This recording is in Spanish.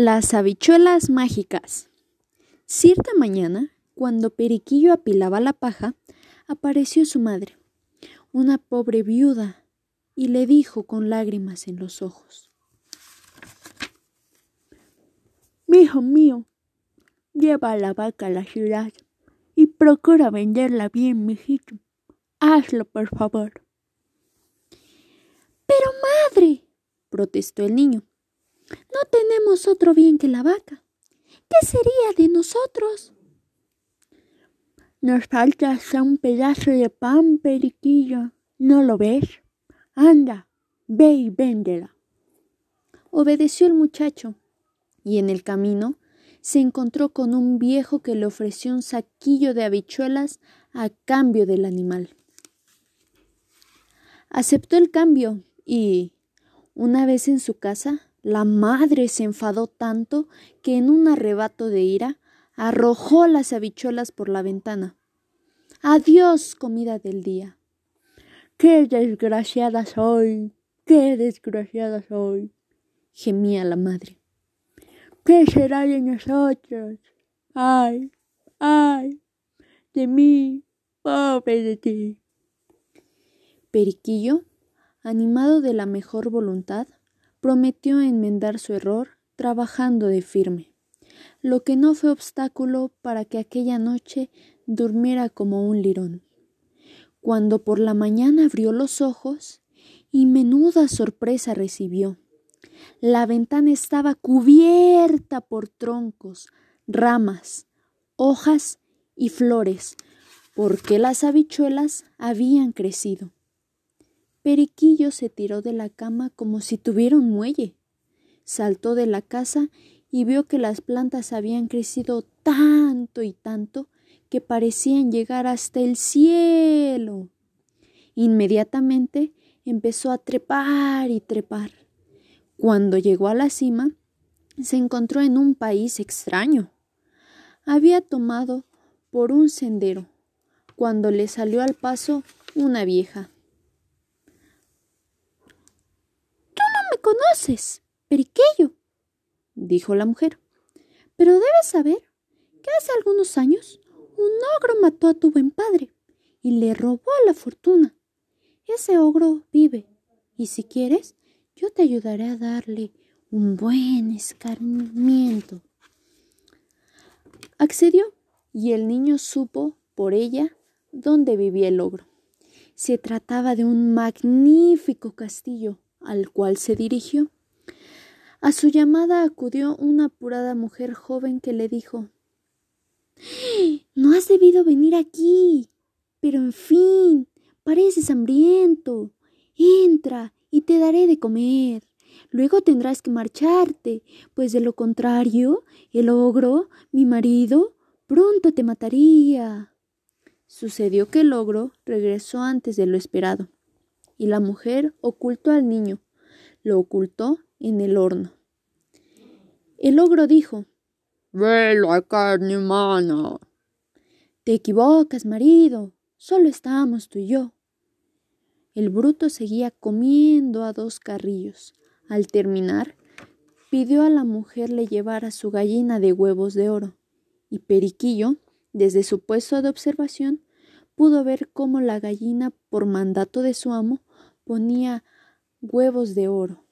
Las habichuelas mágicas. Cierta mañana, cuando Periquillo apilaba la paja, apareció su madre, una pobre viuda, y le dijo con lágrimas en los ojos. Hijo mío, lleva la vaca a la ciudad y procura venderla bien, mijito. Hazlo, por favor. Pero madre, protestó el niño, no tenemos otro bien que la vaca. ¿Qué sería de nosotros? Nos falta hasta un pedazo de pan, periquillo. ¿No lo ves? Anda, ve y véndela. Obedeció el muchacho, y en el camino se encontró con un viejo que le ofreció un saquillo de habichuelas a cambio del animal. Aceptó el cambio y, una vez en su casa, la madre se enfadó tanto que en un arrebato de ira arrojó las habichuelas por la ventana. Adiós, comida del día. Qué desgraciada soy, qué desgraciada soy, gemía la madre. ¿Qué será de nosotros? Ay, ay, de mí, pobre de ti. Periquillo, animado de la mejor voluntad, prometió enmendar su error trabajando de firme, lo que no fue obstáculo para que aquella noche durmiera como un lirón. Cuando por la mañana abrió los ojos, y menuda sorpresa recibió. La ventana estaba cubierta por troncos, ramas, hojas y flores, porque las habichuelas habían crecido. Periquillo se tiró de la cama como si tuviera un muelle. Saltó de la casa y vio que las plantas habían crecido tanto y tanto que parecían llegar hasta el cielo. Inmediatamente empezó a trepar y trepar. Cuando llegó a la cima, se encontró en un país extraño. Había tomado por un sendero cuando le salió al paso una vieja. Conoces, Periquillo, dijo la mujer. Pero debes saber que hace algunos años un ogro mató a tu buen padre y le robó la fortuna. Ese ogro vive, y si quieres, yo te ayudaré a darle un buen escarmiento. Accedió, y el niño supo por ella dónde vivía el ogro. Se trataba de un magnífico castillo al cual se dirigió. A su llamada acudió una apurada mujer joven que le dijo No has debido venir aquí. Pero en fin, pareces hambriento. Entra y te daré de comer. Luego tendrás que marcharte, pues de lo contrario, el ogro, mi marido, pronto te mataría. Sucedió que el ogro regresó antes de lo esperado y la mujer ocultó al niño, lo ocultó en el horno. El ogro dijo Ve la carne humana. Te equivocas, marido. Solo estábamos tú y yo. El bruto seguía comiendo a dos carrillos. Al terminar, pidió a la mujer le llevara su gallina de huevos de oro, y Periquillo, desde su puesto de observación, pudo ver cómo la gallina, por mandato de su amo, ponía huevos de oro.